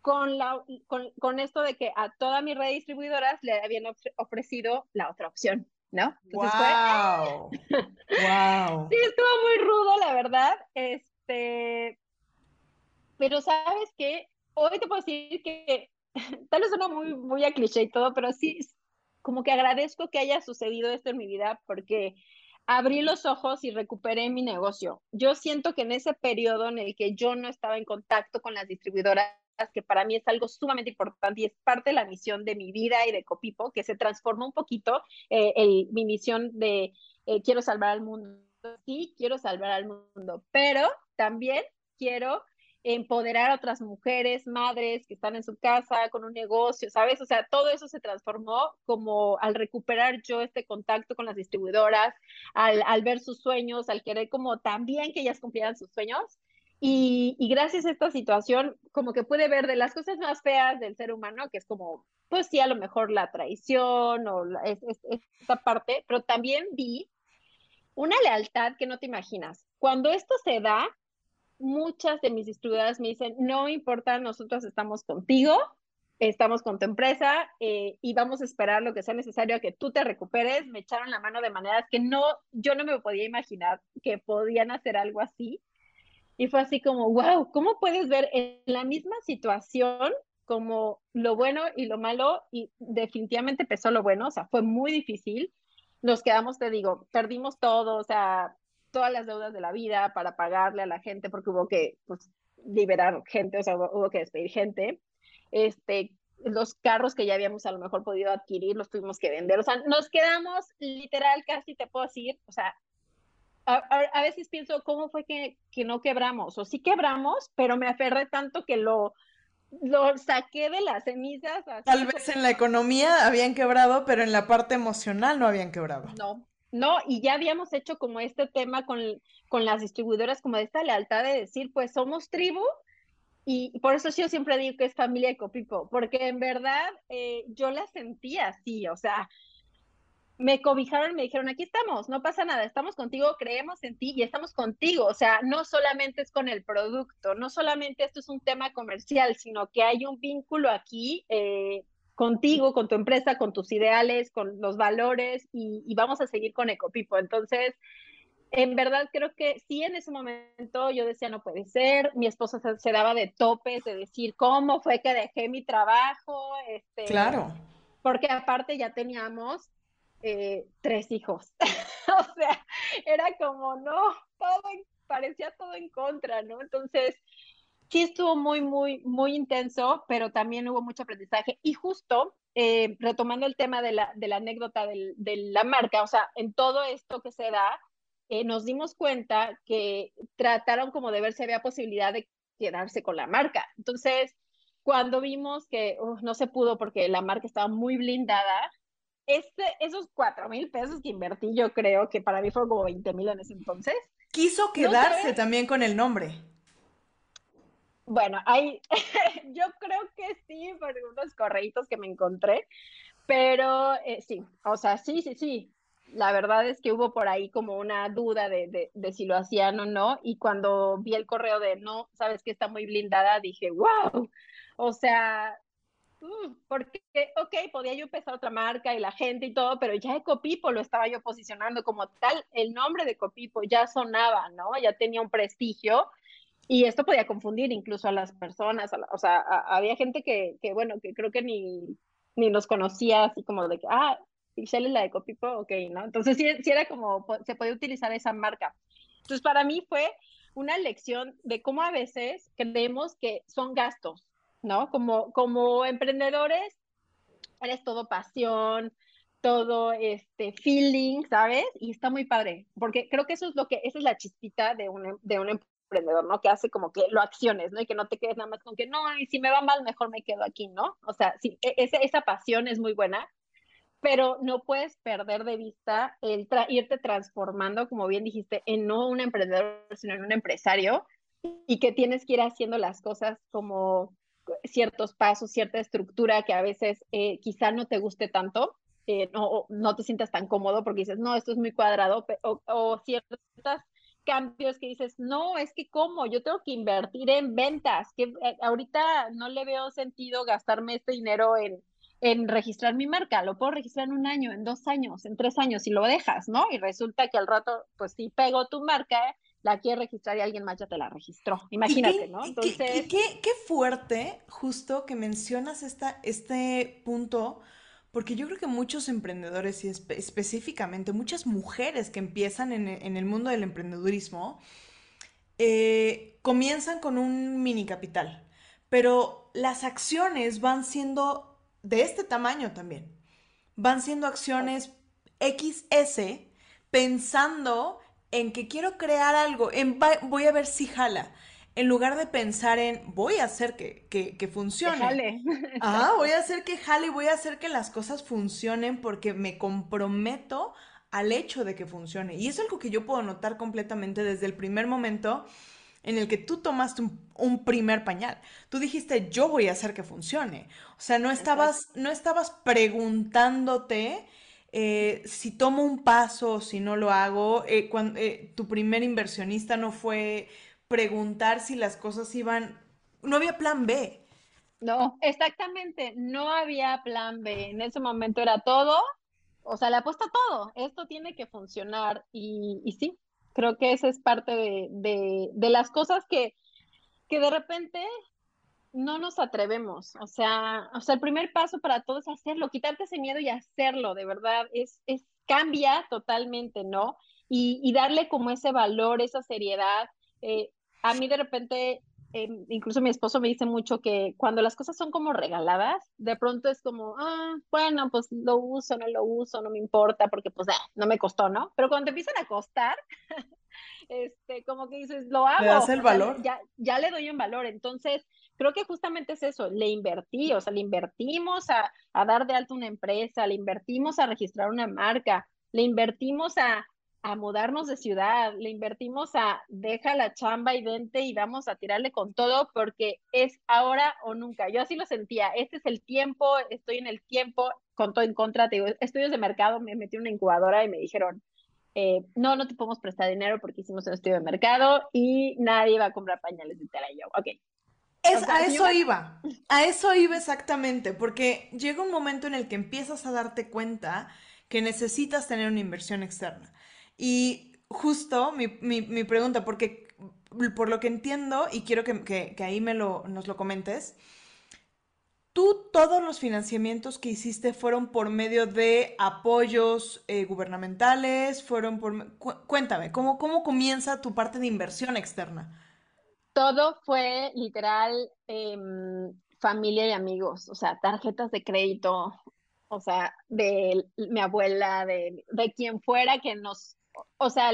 con, la, con, con, esto de que a toda mi red de distribuidoras le habían ofrecido la otra opción, ¿no? Entonces wow. Fue... wow. Sí, estuvo muy rudo, la verdad. Este, pero sabes que hoy te puedo decir que tal vez suena muy, muy a cliché y todo, pero sí, como que agradezco que haya sucedido esto en mi vida porque abrí los ojos y recuperé mi negocio. Yo siento que en ese periodo en el que yo no estaba en contacto con las distribuidoras, que para mí es algo sumamente importante y es parte de la misión de mi vida y de Copipo, que se transformó un poquito eh, el, mi misión de eh, quiero salvar al mundo. Sí, quiero salvar al mundo, pero también quiero empoderar a otras mujeres, madres que están en su casa con un negocio, ¿sabes? O sea, todo eso se transformó como al recuperar yo este contacto con las distribuidoras, al, al ver sus sueños, al querer como también que ellas cumplieran sus sueños. Y, y, gracias a esta situación, como que pude ver de las cosas más feas del ser humano, que es como, pues sí, a lo mejor la traición o la, es, es, esta parte, pero también vi una lealtad que no te imaginas. Cuando esto se da, muchas de mis distribuidoras me dicen, no importa, nosotros estamos contigo, estamos con tu empresa eh, y vamos a esperar lo que sea necesario a que tú te recuperes. Me echaron la mano de maneras que no, yo no me podía imaginar que podían hacer algo así. Y fue así como, wow, ¿cómo puedes ver en la misma situación como lo bueno y lo malo? Y definitivamente pesó lo bueno, o sea, fue muy difícil. Nos quedamos, te digo, perdimos todo, o sea, todas las deudas de la vida para pagarle a la gente porque hubo que pues, liberar gente, o sea, hubo, que despedir gente. Este, los carros que ya habíamos a lo mejor podido adquirir los tuvimos que vender. O sea, nos quedamos literal, casi te puedo decir, o sea, a, a, veces pienso, ¿cómo fue que, que, no quebramos? O sí quebramos, pero me aferré tanto que lo, lo saqué de las cenizas. Tal vez en la economía habían quebrado, pero en la parte emocional no habían quebrado. No, ¿no? Y ya habíamos hecho como este tema con, con las distribuidoras, como de esta lealtad de decir, pues somos tribu, y por eso yo siempre digo que es familia de Copipo, porque en verdad eh, yo la sentía así, o sea, me cobijaron me dijeron, aquí estamos, no pasa nada, estamos contigo, creemos en ti y estamos contigo, o sea, no solamente es con el producto, no solamente esto es un tema comercial, sino que hay un vínculo aquí eh, contigo, con tu empresa, con tus ideales, con los valores y, vamos a seguir con Ecopipo. Entonces, en verdad creo que sí en ese momento yo decía no puede ser, mi esposo se, daba de topes de decir cómo fue que dejé mi trabajo, este, claro, porque aparte ya teníamos eh, tres hijos, o sea, era como no, todo parecía todo en contra, ¿no? Entonces sí estuvo muy, muy, muy intenso, pero también hubo mucho aprendizaje. Y justo eh, retomando el tema de la, de la anécdota del, de la marca, o sea, en todo esto que se da, eh, nos dimos cuenta que trataron como de ver si había posibilidad de quedarse con la marca. Entonces, cuando vimos que no se pudo porque la marca estaba muy blindada, este, esos cuatro mil pesos que invertí, yo creo que para mí fueron como 20 mil en ese entonces. Quiso quedarse también con el nombre. Bueno, hay, yo creo que sí, por unos correitos que me encontré, pero eh, sí, o sea, sí, sí, sí. La verdad es que hubo por ahí como una duda de, de, de, si lo hacían o no, y cuando vi el correo de no, sabes que está muy blindada, dije, wow, o sea, mm, porque, ok, podía yo empezar otra marca y la gente y todo, pero ya Ecopipo lo estaba yo posicionando como tal, el nombre de Ecopipo ya sonaba, ¿no? Ya tenía un prestigio y esto podía confundir incluso a las personas, o sea, había gente que, que, bueno, que creo que ni, ni nos conocía, así como de que, ah, Pixel es la de Copipo, ok, ¿no? Entonces sí, sí era como, se podía utilizar esa marca. Entonces para mí fue una lección de cómo a veces creemos que son gastos, ¿no? Como, como emprendedores, eres todo pasión, todo este feeling, ¿sabes? Y está muy padre, porque creo que eso es lo que, esa es la chispita de un, de un emprendedor, ¿no? Que hace como que lo acciones, ¿no? Y que no te quedes nada más con que, no, y si me va mal, mejor me quedo aquí, ¿no? O sea, sí, e, esa, esa pasión es muy buena, pero no puedes perder de vista el irte transformando, como bien dijiste, en no un emprendedor, sino en un empresario, y que tienes que ir haciendo las cosas como ciertos pasos, cierta estructura que a veces eh, quizá no te guste tanto, eh, no, no te sientas tan cómodo porque dices, no, esto es muy cuadrado, o, o ciertas cambios que dices, no, es que cómo, yo tengo que invertir en ventas, que eh, ahorita no le veo sentido gastarme este dinero en, en registrar mi marca, lo puedo registrar en un año, en dos años, en tres años, y lo dejas, ¿no? Y resulta que al rato, pues sí pego tu marca, la quiere registrar y alguien más ya te la registró. Imagínate, ¿no? Entonces... Qué, qué, qué, fuerte, justo que mencionas esta, este punto, porque yo creo que muchos emprendedores y específicamente muchas mujeres que empiezan en, en el mundo del emprendedurismo, eh, comienzan con un mini capital, pero las acciones van siendo de este tamaño también. Van siendo acciones XS pensando en que quiero crear algo, voy a ver si jala en lugar de pensar en voy a hacer que, que, funcione. Que jale. Ah, voy a hacer que jale, voy a hacer que las cosas funcionen porque me comprometo al hecho de que funcione. Y es algo que yo puedo notar completamente desde el primer momento en el que tú tomaste un, primer pañal. Tú dijiste, yo voy a hacer que funcione. O sea, no estabas, no estabas preguntándote eh, si tomo un paso, si no lo hago. Eh, cuando, eh, tu primer inversionista no fue preguntar si las cosas iban, no había plan B. No, exactamente, no había plan B. En ese momento era todo, o sea, le apuesta todo, esto tiene que funcionar y, y sí, creo que esa es parte de, de, de las cosas que, que de repente no nos atrevemos. O sea, o sea, el primer paso para todo es hacerlo, quitarte ese miedo y hacerlo, de verdad, es, es cambia totalmente, ¿no? Y, y darle como ese valor, esa seriedad, eh, a mí de repente, em, incluso mi esposo me dice mucho que cuando las cosas son como regaladas, de pronto es como, ah, bueno, pues lo uso, no lo uso, no me importa, porque pues ah, no me costó, ¿no? Pero cuando te empiezan a costar, este, como que dices, lo hago. Le das el valor. ya, ya le doy un valor. Entonces, creo que justamente es eso, le invertí, o sea, le invertimos a, a dar de alto una empresa, le invertimos a registrar una marca, le invertimos a a mudarnos de ciudad, le invertimos a deja la chamba y vente y vamos a tirarle con todo porque es ahora o nunca. Yo así lo sentía, este es el tiempo, estoy en el tiempo, con todo en contra, te digo, estudios de mercado, me metí en una incubadora y me dijeron, eh, no, no te podemos prestar dinero porque hicimos un estudio de mercado y nadie va a comprar pañales de tela y yo, ok. Es, a eso iba, a eso iba exactamente, porque llega un momento en el que empiezas a darte cuenta que necesitas tener una inversión externa. Y justo mi, mi, pregunta, porque por lo que entiendo, y quiero que, ahí me lo, nos lo comentes, ¿tú todos los financiamientos que hiciste fueron por medio de apoyos eh, gubernamentales? ¿Fueron por...? cuéntame, ¿cómo, ¿cómo comienza tu parte de inversión externa? Todo fue literal em, familia y amigos, o sea, tarjetas de crédito, o sea, de mi abuela, de, de quien fuera que nos, o sea,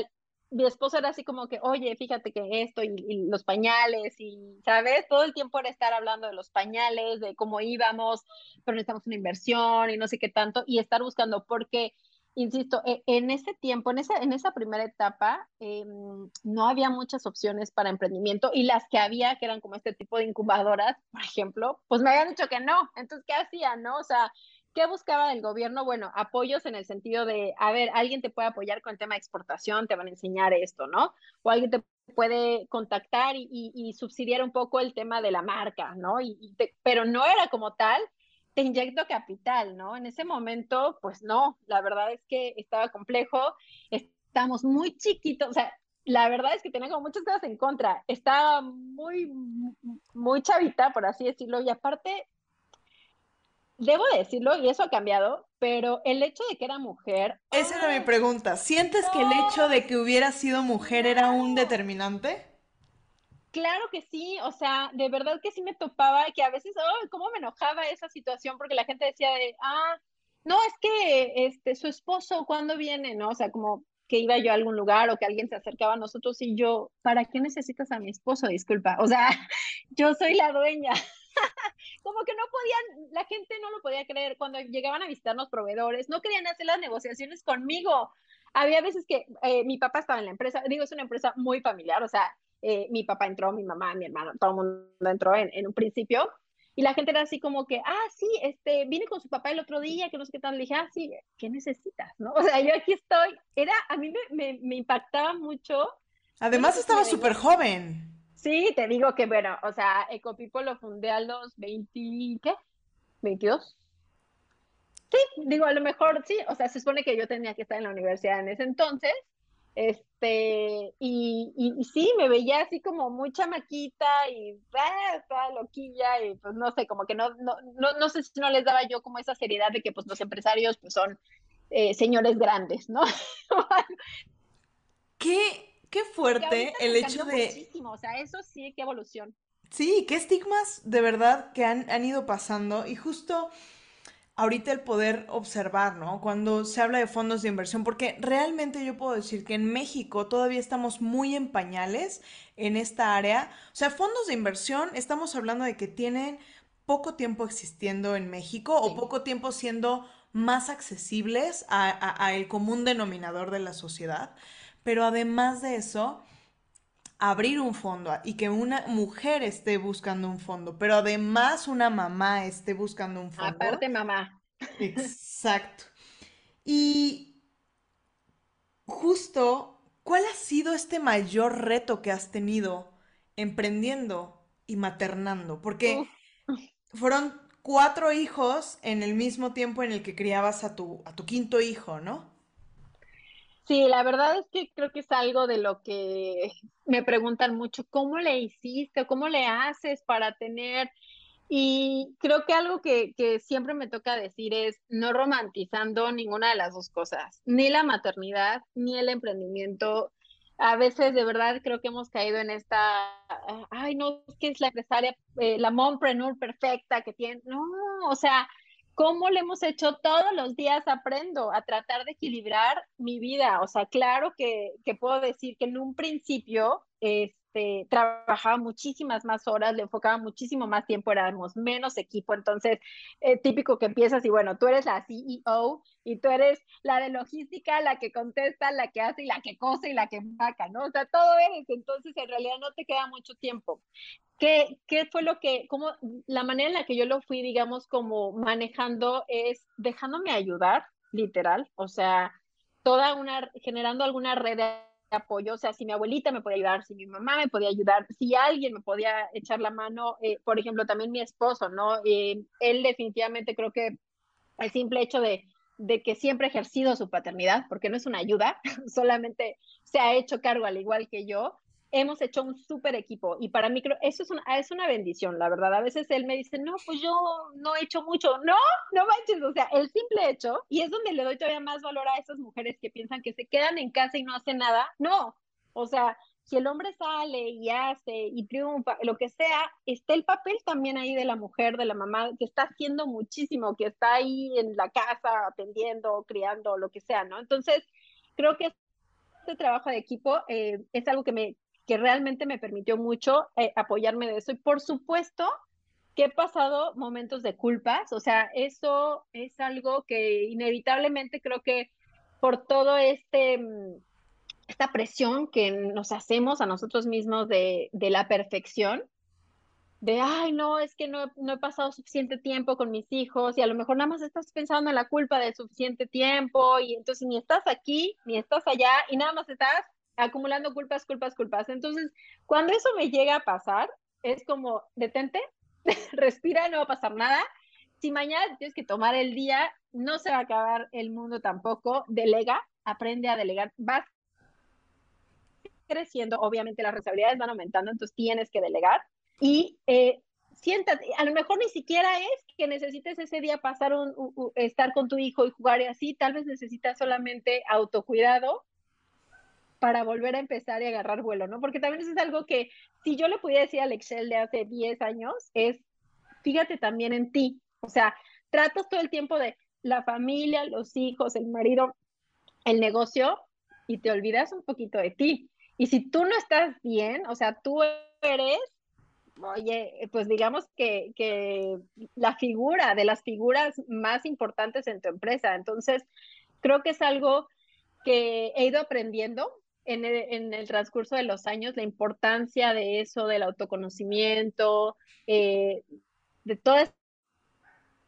mi esposo era así como que, oye, fíjate que esto y, los pañales y, ¿sabes? Todo el tiempo era estar hablando de los pañales, de cómo íbamos, pero necesitamos una inversión y no sé qué tanto, y estar buscando, porque, insisto, e, en ese tiempo, en esa, en esa primera etapa, em, no había muchas opciones para emprendimiento y las que había, que eran como este tipo de incubadoras, por ejemplo, pues me habían dicho que no. Entonces, ¿qué hacía, no? O sea, ¿Qué buscaba del gobierno? Bueno, apoyos en el sentido de, a ver, alguien te puede apoyar con el tema de exportación, te van a enseñar esto, ¿no? O alguien te puede contactar y, subsidiar un poco el tema de la marca, ¿no? Y, pero no era como tal, te inyecto capital, ¿no? En ese momento, pues no, la verdad es que estaba complejo, estamos muy chiquitos, o sea, la verdad es que tenía como muchas cosas en contra, estaba muy, muy chavita, por así decirlo, y aparte debo decirlo, y eso ha cambiado, pero el hecho de que era mujer. Esa era mi pregunta. ¿Sientes que el hecho de que hubiera sido mujer era un determinante? Claro que sí, o sea, de verdad que sí me topaba, que a veces, oh, cómo me enojaba esa situación, porque la gente decía de, ah, no, es que este, su esposo, ¿cuándo viene? ¿No? O sea, como que iba yo a algún lugar o que alguien se acercaba a nosotros y yo, ¿para qué necesitas a mi esposo? Disculpa, o sea, yo soy la dueña. como que no podían, la gente no lo podía creer cuando llegaban a visitarnos proveedores, no querían hacer las negociaciones conmigo. Había veces que eh, mi papá estaba en la empresa, digo, es una empresa muy familiar, o sea, eh, mi papá entró, mi mamá, mi hermano, todo el mundo entró en, en, un principio. Y la gente era así como que, ah, sí, este, vine con su papá el otro día, que no sé qué tal. Le dije, ah, sí, ¿qué necesitas? ¿No? O sea, yo aquí estoy. Era, a mí me, me, me impactaba mucho. Además, estaba súper joven. Sí, te digo que, bueno, o sea, Ecopipo lo fundé a los 20, ¿qué? ¿22? Sí, digo, a lo mejor sí, o sea, se supone que yo tenía que estar en la universidad en ese entonces, este, y, y, sí, me veía así como muy chamaquita y ah, toda loquilla y pues no sé, como que no, no, no, no sé si no les daba yo como esa seriedad de que pues los empresarios pues son eh, señores grandes, ¿no? ¿Qué qué fuerte el hecho de... Muchísimo. O sea, eso sí, qué evolución. Sí, qué estigmas de verdad que han, han ido pasando y justo ahorita el poder observar, ¿no? Cuando se habla de fondos de inversión, porque realmente yo puedo decir que en México todavía estamos muy en pañales en esta área. O sea, fondos de inversión, estamos hablando de que tienen poco tiempo existiendo en México o poco tiempo siendo más accesibles a el común denominador de la sociedad. Pero además de eso, abrir un fondo y que una mujer esté buscando un fondo, pero además una mamá esté buscando un fondo. Aparte mamá. Exacto. Y justo, ¿cuál ha sido este mayor reto que has tenido emprendiendo y maternando? Porque fueron cuatro hijos en el mismo tiempo en el que criabas a tu, a tu quinto hijo, ¿no? Sí, la verdad es que creo que es algo de lo que me preguntan mucho, ¿cómo le hiciste? ¿Cómo le haces para tener? Y creo que algo que, que siempre me toca decir es no romantizando ninguna de las dos cosas, ni la maternidad, ni el emprendimiento. A veces de verdad creo que hemos caído en esta, ay, no, es que es la empresaria, eh, la mompreneur perfecta que tiene, no, o sea, ¿Cómo le hemos hecho todos los días? Aprendo a tratar de equilibrar mi vida. O sea, claro que, que puedo decir que en un principio este, trabajaba muchísimas más horas, le enfocaba muchísimo más tiempo, éramos menos equipo. Entonces, eh, típico que empiezas y bueno, tú eres la CEO y tú eres la de logística, la que contesta, la que hace y la que cose y la que empaca, ¿no? O sea, todo eres. Entonces, en realidad no te queda mucho tiempo. ¿Qué, ¿Qué fue lo que, como la manera en la que yo lo fui, digamos, como manejando es dejándome ayudar, literal, o sea, toda una, generando alguna red de apoyo, o sea, si mi abuelita me podía ayudar, si mi mamá me podía ayudar, si alguien me podía echar la mano, eh, por ejemplo, también mi esposo, ¿no? Eh, él definitivamente creo que el simple hecho de, de que siempre ha ejercido su paternidad, porque no es una ayuda, solamente se ha hecho cargo al igual que yo, hemos hecho un súper equipo y para mí creo, eso es una, es una bendición, la verdad. A veces él me dice, no, pues yo no he hecho mucho. No, no manches, o sea, el simple hecho, y es donde le doy todavía más valor a esas mujeres que piensan que se quedan en casa y no hacen nada. No, o sea, si el hombre sale y hace y triunfa, lo que sea, está el papel también ahí de la mujer, de la mamá, que está haciendo muchísimo, que está ahí en la casa atendiendo, criando, lo que sea, ¿no? Entonces, creo que este trabajo de equipo eh, es algo que, me, que realmente me permitió mucho eh, apoyarme de eso. Y por supuesto que he pasado momentos de culpas, o sea, eso es algo que inevitablemente creo que por todo este mm, esta presión que nos hacemos a nosotros mismos de, de la perfección, de, ay, no, es que no, no, he pasado suficiente tiempo con mis hijos y a lo mejor nada más estás pensando en la culpa del suficiente tiempo y entonces ni estás aquí, ni estás allá y nada más estás acumulando culpas, culpas, culpas. Entonces, cuando eso me llega a pasar, es como, detente, respira, no va a pasar nada. Si mañana tienes que tomar el día, no se va a acabar el mundo tampoco. Delega, aprende a delegar. Vas creciendo, obviamente las responsabilidades van aumentando, entonces tienes que delegar y eh, siéntate, a lo mejor ni siquiera es que necesites ese día pasar un, estar con tu hijo y jugar y así, tal vez necesitas solamente autocuidado para volver a empezar y agarrar vuelo, ¿no? Porque también eso es algo que si yo le pudiera decir al Excel de hace 10 años, es fíjate también en ti, o sea, tratas todo el tiempo de la familia, los hijos, el marido, el negocio y te olvidas un poquito de ti. Y si tú no estás bien, o sea, tú eres, oye, pues digamos que, que la figura de las figuras más importantes en tu empresa. Entonces, creo que es algo que he ido aprendiendo en el, transcurso de los años, la importancia de eso, del autoconocimiento, eh, de toda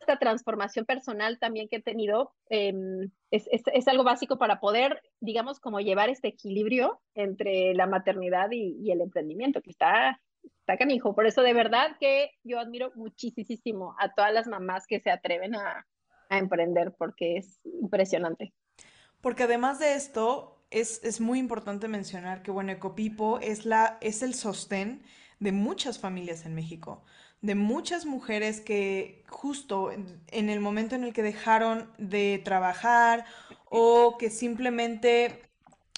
esta transformación personal también que he tenido em, es, es, algo básico para poder, digamos, como llevar este equilibrio entre la maternidad y, el emprendimiento, que está, está canijo. Por eso de verdad que yo admiro muchísimo a todas las mamás que se atreven a, a emprender, porque es impresionante. Porque además de esto, es, es, muy importante mencionar que, bueno, Ecopipo es, la, es el sostén de muchas familias en México de muchas mujeres que justo en, el momento en el que dejaron de trabajar o que simplemente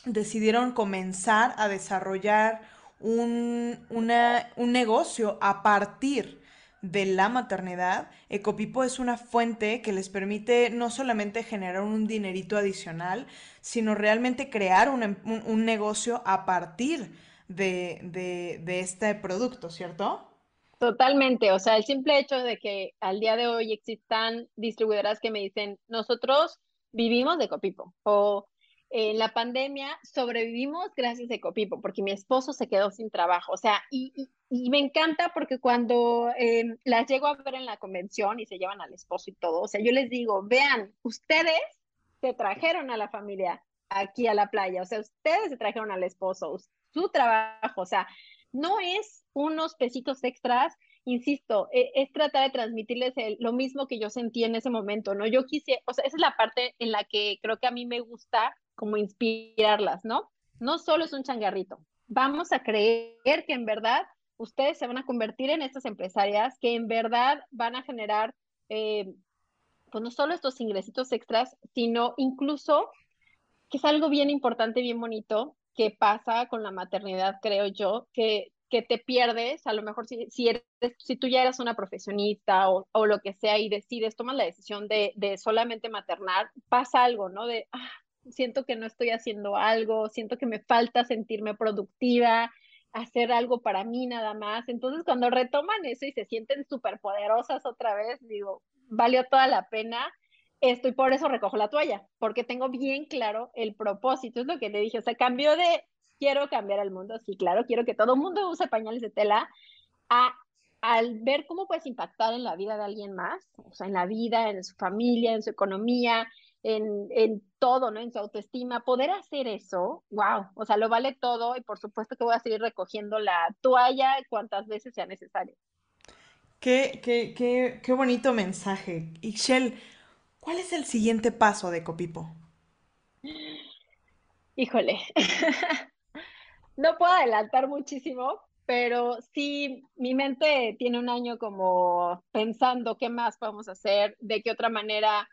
decidieron comenzar a desarrollar un, un negocio a partir de la maternidad, Ecopipo es una fuente que les permite no solamente generar un dinerito adicional, sino realmente crear un, un, negocio a partir de, de, de este producto, ¿cierto? Totalmente, o sea, el simple hecho de que al día de hoy existan distribuidoras que me dicen, nosotros vivimos de Copipo o en la pandemia sobrevivimos gracias a Copipo porque mi esposo se quedó sin trabajo, o sea, y, me encanta porque cuando em, las llego a ver en la convención y se llevan al esposo y todo, o sea, yo les digo, vean, ustedes se trajeron a la familia aquí a la playa, o sea, ustedes se trajeron al esposo, su trabajo, o sea, no es unos pesitos extras, insisto, e, es, tratar de transmitirles lo mismo que yo sentí en ese momento, ¿no? Yo quise, o sea, esa es la parte en la que creo que a mí me gusta como inspirarlas, ¿no? No solo es un changarrito, vamos a creer que en verdad ustedes se van a convertir en estas empresarias que en verdad van a generar, eh, pues no solo estos ingresitos extras, sino incluso, que es algo bien importante, bien bonito, que pasa con la maternidad, creo yo, que, que te pierdes, a lo mejor si, si, eres, si tú ya eres una profesionista o, o lo que sea y decides, tomas la decisión de, de solamente maternar, pasa algo, ¿no? De, ah, siento que no estoy haciendo algo, siento que me falta sentirme productiva, hacer algo para mí nada más. Entonces, cuando retoman eso y se sienten súper poderosas otra vez, digo, valió toda la pena esto y por eso recojo la toalla, porque tengo bien claro el propósito, es lo que le dije, o sea, cambio de quiero cambiar el mundo, sí, claro, quiero que todo el mundo use pañales de tela, a, al ver cómo puedes impactar en la vida de alguien más, o sea, en la vida, en su familia, en su economía, en, en todo, ¿no? En su autoestima, poder hacer eso, wow, o sea, lo vale todo y por supuesto que voy a seguir recogiendo la toalla cuantas veces sea necesario. Qué, qué, qué, qué bonito mensaje. Ixchel, ¿Cuál es el siguiente paso de Copipo? Híjole, no puedo adelantar muchísimo, pero sí, mi mente tiene un año como pensando qué más podemos hacer, de qué otra manera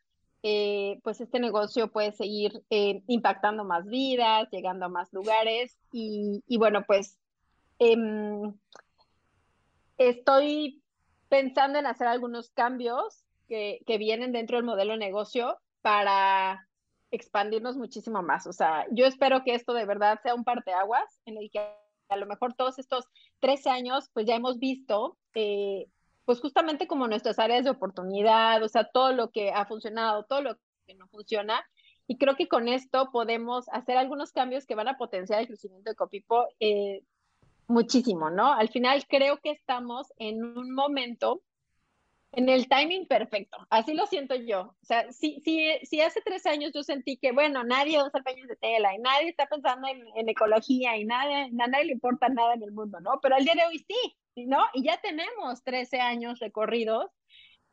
eh, pues este negocio puede seguir eh, impactando más vidas, llegando a más lugares y, bueno, pues em, estoy pensando en hacer algunos cambios que, vienen dentro del modelo de negocio para expandirnos muchísimo más. O sea, yo espero que esto de verdad sea un parteaguas en el que a lo mejor todos estos 13 años, pues ya hemos visto, eh, pues justamente como nuestras áreas de oportunidad, o sea, todo lo que ha funcionado, todo lo que no funciona. Y creo que con esto podemos hacer algunos cambios que van a potenciar el crecimiento de Copipo eh, muchísimo, ¿no? Al final creo que estamos en un momento en el timing perfecto, así lo siento yo. O sea, si, si, si hace tres años yo sentí que, bueno, nadie usa paños de tela y nadie está pensando en, ecología y nadie, a nadie le importa nada en el mundo, ¿no? Pero al día de hoy sí, ¿no? Y ya tenemos 13 años recorridos.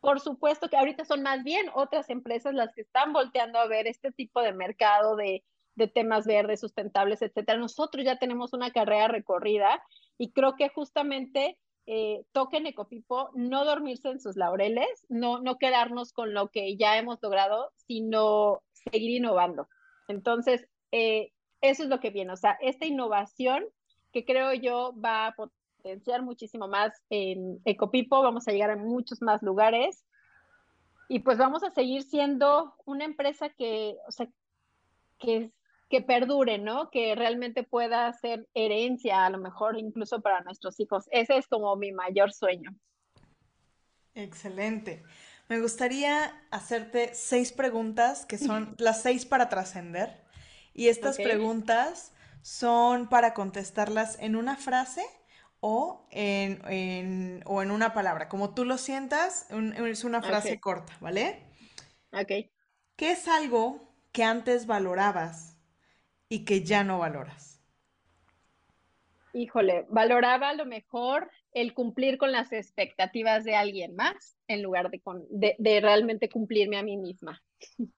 Por supuesto que ahorita son más bien otras empresas las que están volteando a ver este tipo de mercado de, de temas verdes, sustentables, etcétera. Nosotros ya tenemos una carrera recorrida y creo que justamente eh, toquen Ecopipo, no dormirse en sus laureles, no, no quedarnos con lo que ya hemos logrado, sino seguir innovando. Entonces, eh, eso es lo que viene, o sea, esta innovación que creo yo va a potenciar muchísimo más en Ecopipo, vamos a llegar a muchos más lugares y pues vamos a seguir siendo una empresa que, o sea, que que perdure, ¿no? Que realmente pueda ser herencia, a lo mejor incluso para nuestros hijos. Ese es como mi mayor sueño. Excelente. Me gustaría hacerte seis preguntas que son las seis para trascender. Y estas preguntas son para contestarlas en una frase o en, o en una palabra. Como tú lo sientas, es una frase corta, ¿vale? Ok. ¿Qué es algo que antes valorabas y que ya no valoras? Híjole, valoraba a lo mejor el cumplir con las expectativas de alguien más en lugar de, de, realmente cumplirme a mí misma.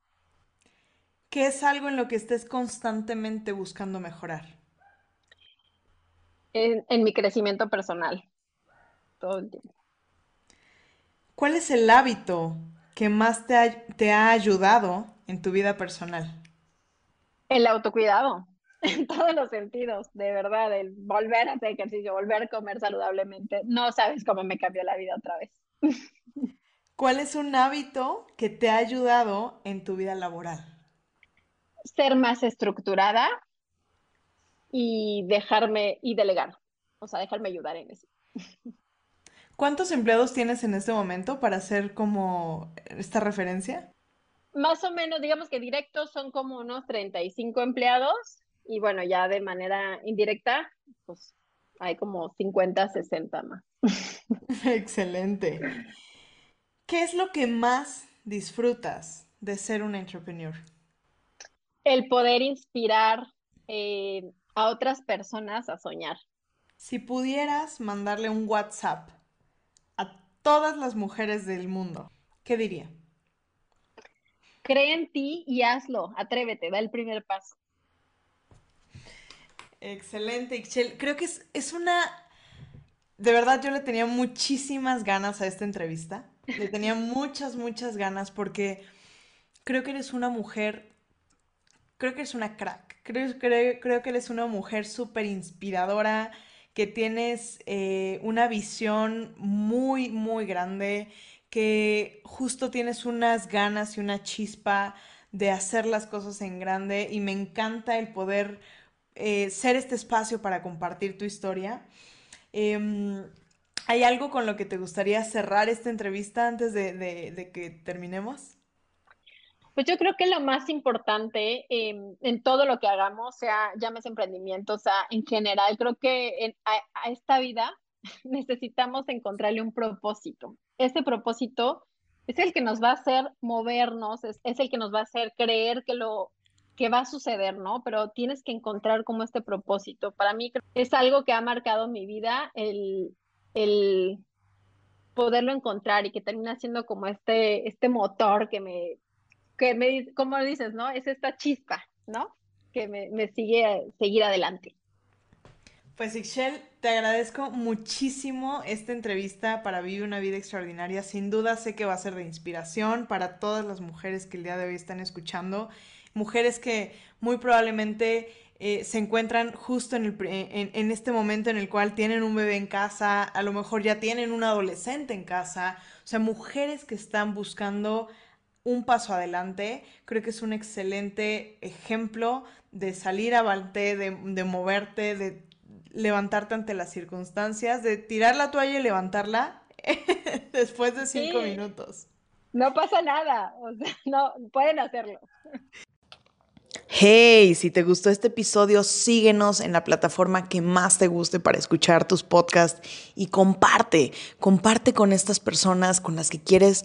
¿Qué es algo en lo que estés constantemente buscando mejorar? En, mi crecimiento personal, todo el tiempo. ¿Cuál es el hábito que más te te ha ayudado en tu vida personal? El autocuidado, en todos los sentidos, de verdad, el volver a hacer ejercicio, volver a comer saludablemente. No sabes cómo me cambió la vida otra vez. ¿Cuál es un hábito que te ha ayudado en tu vida laboral? Ser más estructurada y dejarme y delegar, o sea, dejarme ayudar en eso. ¿Cuántos empleados tienes en este momento para hacer como esta referencia? más o menos, digamos que directos son como unos 35 empleados y bueno, ya de manera indirecta, pues hay como 50, 60 más. Excelente. ¿Qué es lo que más disfrutas de ser un entrepreneur? El poder inspirar eh, a otras personas a soñar. Si pudieras mandarle un WhatsApp a todas las mujeres del mundo, ¿qué diría? cree en ti y hazlo, atrévete, da el primer paso. Excelente, Ixchel. Creo que es, una... De verdad, yo le tenía muchísimas ganas a esta entrevista. Le tenía muchas, muchas ganas porque creo que eres una mujer, creo que eres una crack. Creo, creo, que eres una mujer súper inspiradora, que tienes eh, una visión muy, muy grande, que justo tienes unas ganas y una chispa de hacer las cosas en grande y me encanta el poder eh, ser este espacio para compartir tu historia. Em, ¿Hay algo con lo que te gustaría cerrar esta entrevista antes de, que terminemos? Pues yo creo que lo más importante em, en todo lo que hagamos, sea llames emprendimiento, o sea, en general, creo que a, esta vida necesitamos encontrarle un propósito. Ese propósito es el que nos va a hacer movernos, es, el que nos va a hacer creer que lo que va a suceder, ¿no? Pero tienes que encontrar como este propósito. Para mí es algo que ha marcado mi vida, el, el poderlo encontrar y que termina siendo como este, este motor que me, que me, como dices, ¿no? Es esta chispa, ¿no? Que me, me sigue seguir adelante. Pues Ixchel, te agradezco muchísimo esta entrevista para Vivir una vida extraordinaria. Sin duda sé que va a ser de inspiración para todas las mujeres que el día de hoy están escuchando. Mujeres que muy probablemente eh, se encuentran justo en, el, en, en, este momento en el cual tienen un bebé en casa, a lo mejor ya tienen un adolescente en casa, o sea, mujeres que están buscando un paso adelante. Creo que es un excelente ejemplo de salir avante, de, de moverte, de levantarte ante las circunstancias, de tirar la toalla y levantarla después de cinco minutos. No pasa nada, o sea, no, pueden hacerlo. Hey, si te gustó este episodio, síguenos en la plataforma que más te guste para escuchar tus podcasts y comparte, comparte con estas personas con las que quieres